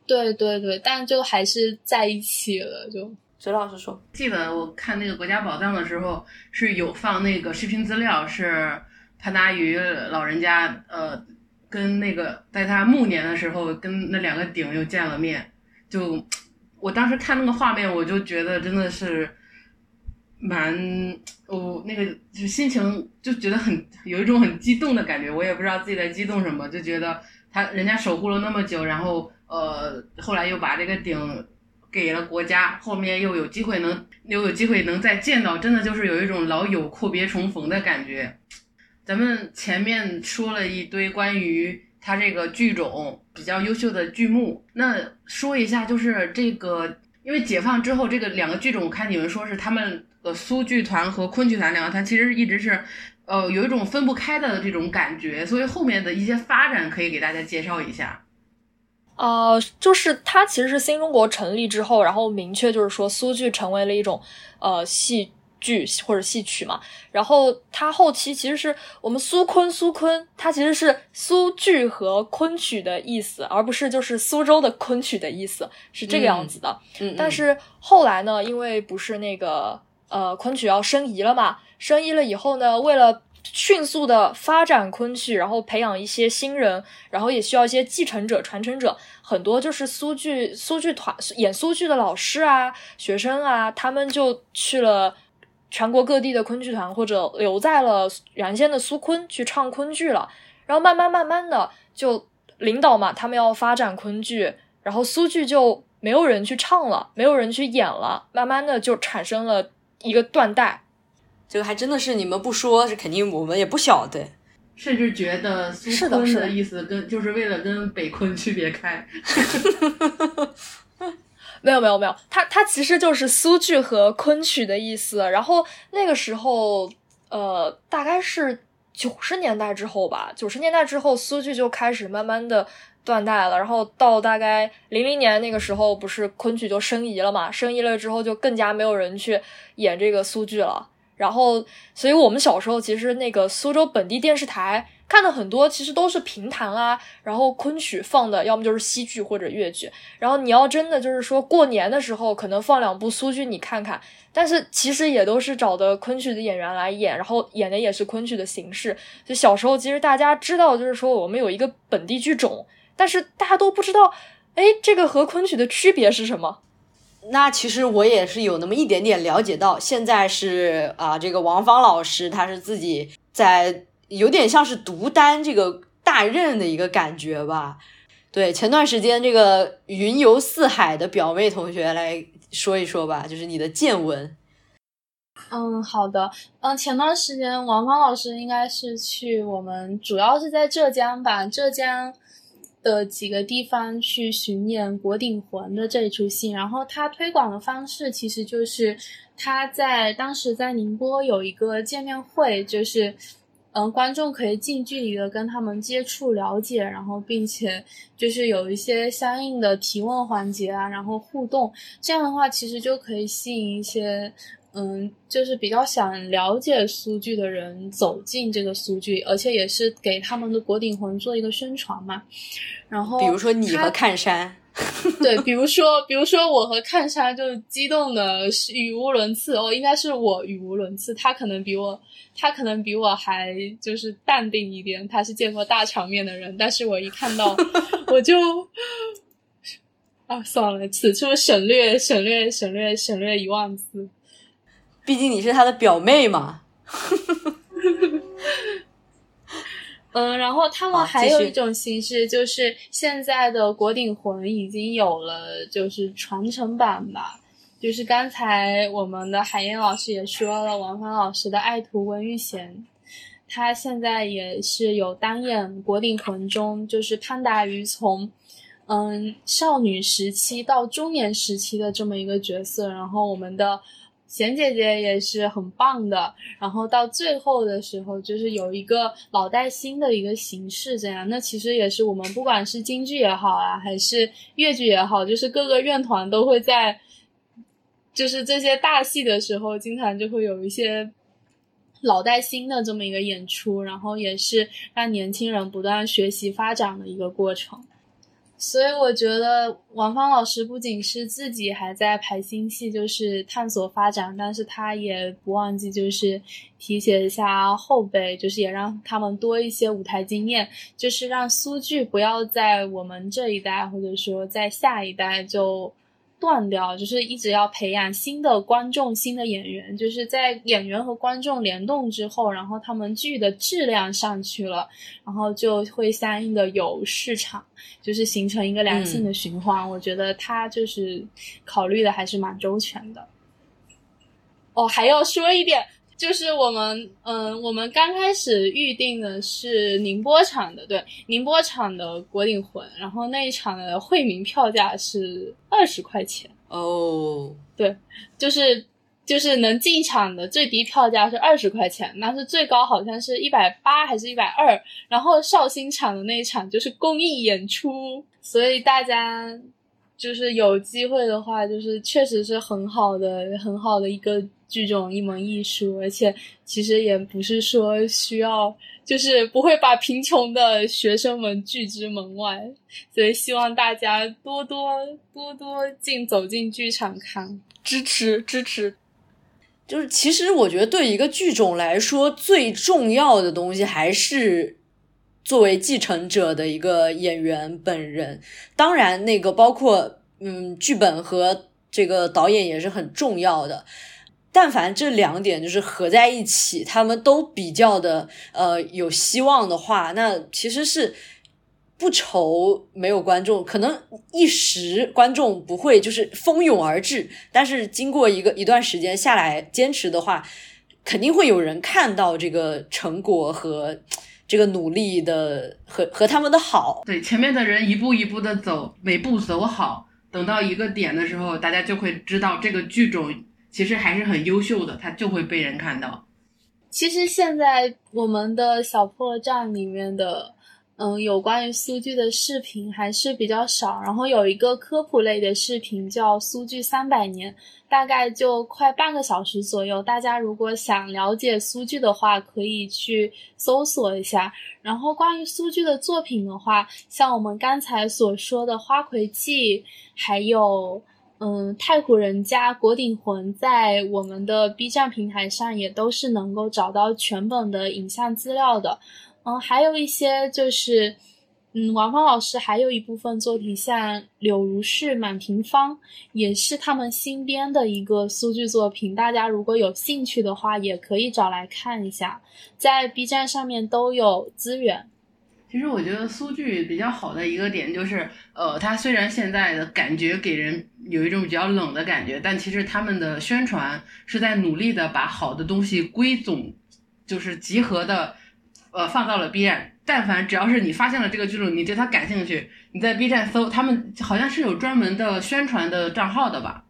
对对对，但就还是在一起了。就隋老师说，记得我看那个《国家宝藏》的时候，是有放那个视频资料，是潘达于老人家，呃，跟那个在他暮年的时候，跟那两个鼎又见了面。就我当时看那个画面，我就觉得真的是。蛮，我那个就心情就觉得很有一种很激动的感觉，我也不知道自己在激动什么，就觉得他人家守护了那么久，然后呃后来又把这个鼎给了国家，后面又有机会能又有机会能再见到，真的就是有一种老友阔别重逢的感觉。咱们前面说了一堆关于他这个剧种比较优秀的剧目，那说一下就是这个，因为解放之后这个两个剧种，我看你们说是他们。呃，苏剧团和昆剧团两个团其实一直是，呃，有一种分不开的这种感觉，所以后面的一些发展可以给大家介绍一下。呃，就是它其实是新中国成立之后，然后明确就是说苏剧成为了一种呃戏剧或者戏曲嘛，然后它后期其实是我们苏昆苏昆，它其实是苏剧和昆曲的意思，而不是就是苏州的昆曲的意思，是这个样子的。嗯，但是后来呢，因为不是那个。呃，昆曲要申遗了嘛？申遗了以后呢，为了迅速的发展昆曲，然后培养一些新人，然后也需要一些继承者、传承者，很多就是苏剧苏剧团演苏剧的老师啊、学生啊，他们就去了全国各地的昆剧团，或者留在了原先的苏昆去唱昆剧了。然后慢慢慢慢的，就领导嘛，他们要发展昆剧，然后苏剧就没有人去唱了，没有人去演了，慢慢的就产生了。一个断代。这个还真的是你们不说，是肯定我们也不晓得。甚至觉得苏是的意思跟就是为了跟北昆区别开。*laughs* 没有没有没有，它它其实就是苏剧和昆曲的意思。然后那个时候，呃，大概是九十年代之后吧，九十年代之后，苏剧就开始慢慢的断代了。然后到大概零零年那个时候，不是昆曲就申遗了嘛？申遗了之后，就更加没有人去演这个苏剧了。然后，所以我们小时候其实那个苏州本地电视台看的很多，其实都是评弹啊，然后昆曲放的，要么就是西剧或者越剧。然后你要真的就是说过年的时候，可能放两部苏剧你看看，但是其实也都是找的昆曲的演员来演，然后演的也是昆曲的形式。就小时候其实大家知道，就是说我们有一个本地剧种，但是大家都不知道，哎，这个和昆曲的区别是什么。那其实我也是有那么一点点了解到，现在是啊，这个王芳老师他是自己在有点像是独担这个大任的一个感觉吧。对，前段时间这个云游四海的表妹同学来说一说吧，就是你的见闻。嗯，好的。嗯，前段时间王芳老师应该是去我们主要是在浙江吧，浙江。的几个地方去巡演《国鼎魂》的这一出戏，然后他推广的方式其实就是他在当时在宁波有一个见面会，就是嗯，观众可以近距离的跟他们接触了解，然后并且就是有一些相应的提问环节啊，然后互动，这样的话其实就可以吸引一些。嗯，就是比较想了解苏剧的人走进这个苏剧，而且也是给他们的国鼎魂做一个宣传嘛。然后，比如说你和看山，对，比如说，比如说我和看山就激动的语无伦次哦，应该是我语无伦次，他可能比我，他可能比我还就是淡定一点，他是见过大场面的人，但是我一看到 *laughs* 我就啊，算了，此处省略省略省略省略一万字。毕竟你是他的表妹嘛，*laughs* 嗯，然后他们还有一种形式，就是现在的《国鼎魂》已经有了，就是传承版吧。就是刚才我们的海燕老师也说了，王芳老师的爱徒温玉贤，他现在也是有担演《国鼎魂》中，就是潘达于从嗯少女时期到中年时期的这么一个角色。然后我们的。贤姐姐也是很棒的，然后到最后的时候，就是有一个老带新的一个形式，这样，那其实也是我们不管是京剧也好啊，还是越剧也好，就是各个院团都会在，就是这些大戏的时候，经常就会有一些老带新的这么一个演出，然后也是让年轻人不断学习发展的一个过程。所以我觉得王芳老师不仅是自己还在排新戏，就是探索发展，但是他也不忘记就是提携一下后辈，就是也让他们多一些舞台经验，就是让苏剧不要在我们这一代或者说在下一代就。断掉，就是一直要培养新的观众、新的演员，就是在演员和观众联动之后，然后他们剧的质量上去了，然后就会相应的有市场，就是形成一个良性的循环。我觉得他就是考虑的还是蛮周全的。哦，还要说一点。就是我们，嗯，我们刚开始预定的是宁波场的，对，宁波场的国鼎魂，然后那一场的惠民票价是二十块钱哦，对，就是就是能进场的最低票价是二十块钱，但是最高好像是一百八还是一百二，然后绍兴场的那一场就是公益演出，所以大家就是有机会的话，就是确实是很好的很好的一个。剧种一门艺术，而且其实也不是说需要，就是不会把贫穷的学生们拒之门外，所以希望大家多多多多进走进剧场看，支持支持。就是其实我觉得对一个剧种来说，最重要的东西还是作为继承者的一个演员本人。当然，那个包括嗯剧本和这个导演也是很重要的。但凡这两点就是合在一起，他们都比较的呃有希望的话，那其实是不愁没有观众，可能一时观众不会就是蜂拥而至，但是经过一个一段时间下来坚持的话，肯定会有人看到这个成果和这个努力的和和他们的好。对，前面的人一步一步的走，每步走好，等到一个点的时候，大家就会知道这个剧种其实还是很优秀的，它就会被人看到。其实现在我们的小破站里面的，嗯，有关于苏剧的视频还是比较少。然后有一个科普类的视频叫《苏剧三百年》，大概就快半个小时左右。大家如果想了解苏剧的话，可以去搜索一下。然后关于苏剧的作品的话，像我们刚才所说的《花魁记》，还有。嗯，太湖人家国鼎魂在我们的 B 站平台上也都是能够找到全本的影像资料的。嗯，还有一些就是，嗯，王芳老师还有一部分作品，像《柳如是》《满庭芳》，也是他们新编的一个苏剧作品。大家如果有兴趣的话，也可以找来看一下，在 B 站上面都有资源。其实我觉得苏剧比较好的一个点就是，呃，它虽然现在的感觉给人有一种比较冷的感觉，但其实他们的宣传是在努力的把好的东西归总，就是集合的，呃，放到了 B 站。但凡只要是你发现了这个剧种，你对它感兴趣，你在 B 站搜，他们好像是有专门的宣传的账号的吧？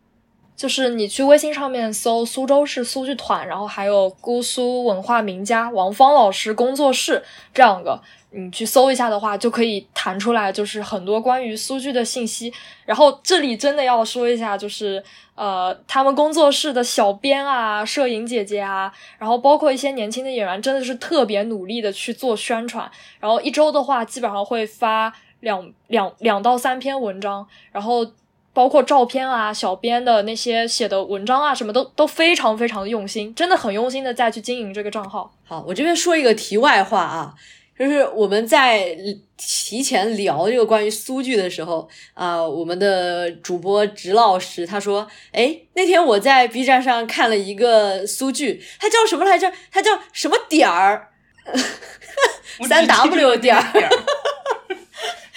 就是你去微信上面搜苏州市苏剧团，然后还有姑苏文化名家王芳老师工作室这两个。你去搜一下的话，就可以弹出来，就是很多关于苏剧的信息。然后这里真的要说一下，就是呃，他们工作室的小编啊、摄影姐姐啊，然后包括一些年轻的演员，真的是特别努力的去做宣传。然后一周的话，基本上会发两两两到三篇文章，然后包括照片啊、小编的那些写的文章啊，什么都都非常非常的用心，真的很用心的再去经营这个账号。好，我这边说一个题外话啊。就是我们在提前聊这个关于苏剧的时候啊，我们的主播直老师他说：“哎，那天我在 B 站上看了一个苏剧，它叫什么来着？它叫什么点儿？*laughs* 三 W 点儿。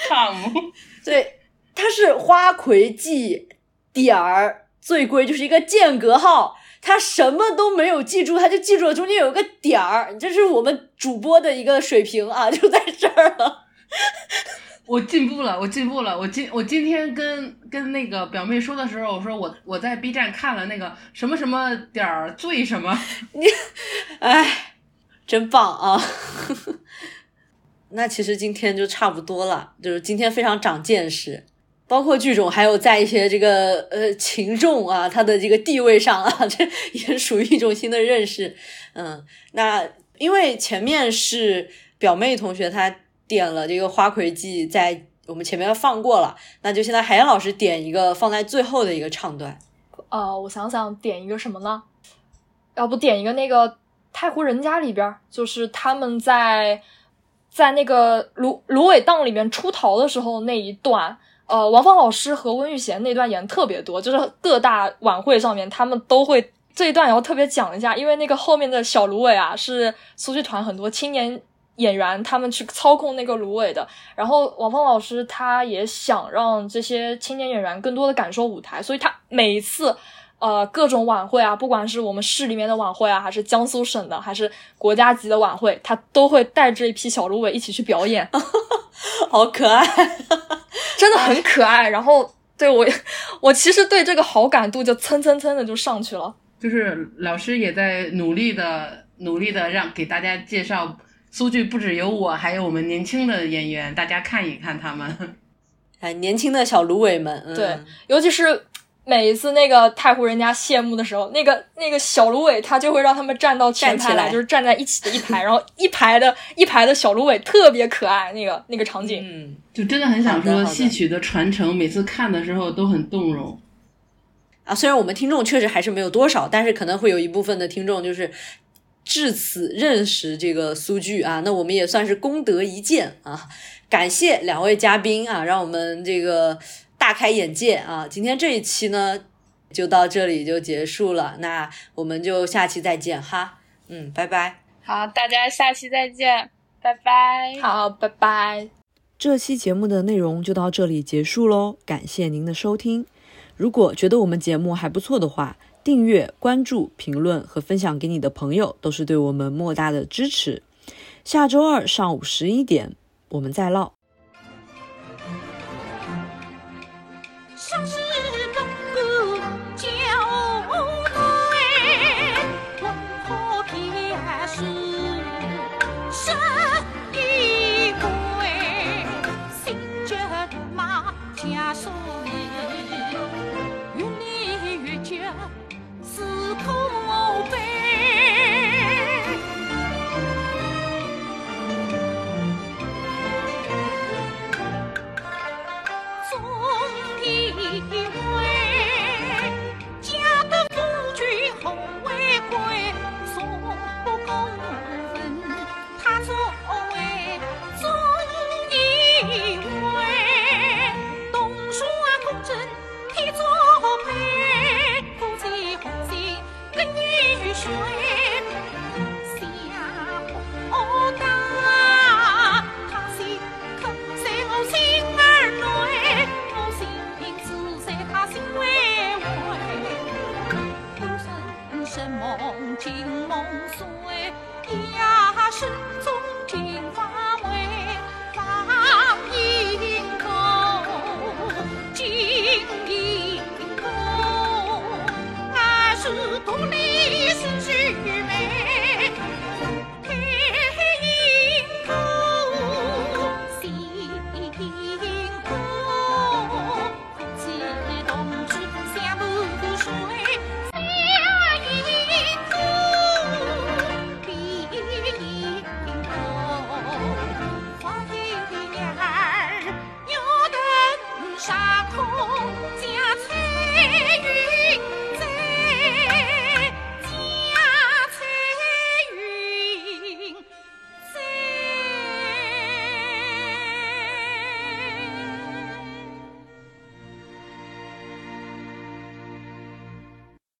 com *laughs* 对，它是花魁记点儿最贵，就是一个间隔号。”他什么都没有记住，他就记住了中间有个点儿，这是我们主播的一个水平啊，就在这儿了。*laughs* 我进步了，我进步了。我今我今天跟跟那个表妹说的时候，我说我我在 B 站看了那个什么什么点儿最什么，*laughs* 你，哎，真棒啊！*laughs* 那其实今天就差不多了，就是今天非常长见识。包括剧种，还有在一些这个呃情众啊，他的这个地位上啊，*laughs* 这也属于一种新的认识。嗯，那因为前面是表妹同学她点了这个《花魁记》，在我们前面放过了，那就现在海燕老师点一个放在最后的一个唱段。呃，我想想点一个什么呢？要不点一个那个太湖人家里边，就是他们在在那个芦芦苇荡里面出逃的时候那一段。呃，王芳老师和温玉贤那段演特别多，就是各大晚会上面他们都会这一段，然后特别讲一下，因为那个后面的小芦苇啊，是苏剧团很多青年演员他们去操控那个芦苇的，然后王芳老师他也想让这些青年演员更多的感受舞台，所以他每一次呃各种晚会啊，不管是我们市里面的晚会啊，还是江苏省的，还是国家级的晚会，他都会带着一批小芦苇一起去表演，*laughs* 好可爱。真的很可爱，然后对我，我其实对这个好感度就蹭蹭蹭的就上去了。就是老师也在努力的、努力的让给大家介绍苏剧，不只有我，还有我们年轻的演员，大家看一看他们。哎，年轻的小芦苇们，对，尤其是。每一次那个太湖人家谢幕的时候，那个那个小芦苇他就会让他们站到前排来，就是站在一起的一排，*laughs* 然后一排的一排的小芦苇特别可爱，那个那个场景，嗯，就真的很想说戏曲的传承，每次看的时候都很动容啊。虽然我们听众确实还是没有多少，但是可能会有一部分的听众就是至此认识这个苏剧啊，那我们也算是功德一件啊。感谢两位嘉宾啊，让我们这个。大开眼界啊！今天这一期呢，就到这里就结束了。那我们就下期再见哈。嗯，拜拜。好，大家下期再见，拜拜。好，拜拜。这期节目的内容就到这里结束喽，感谢您的收听。如果觉得我们节目还不错的话，订阅、关注、评论和分享给你的朋友，都是对我们莫大的支持。下周二上午十一点，我们再唠。就是。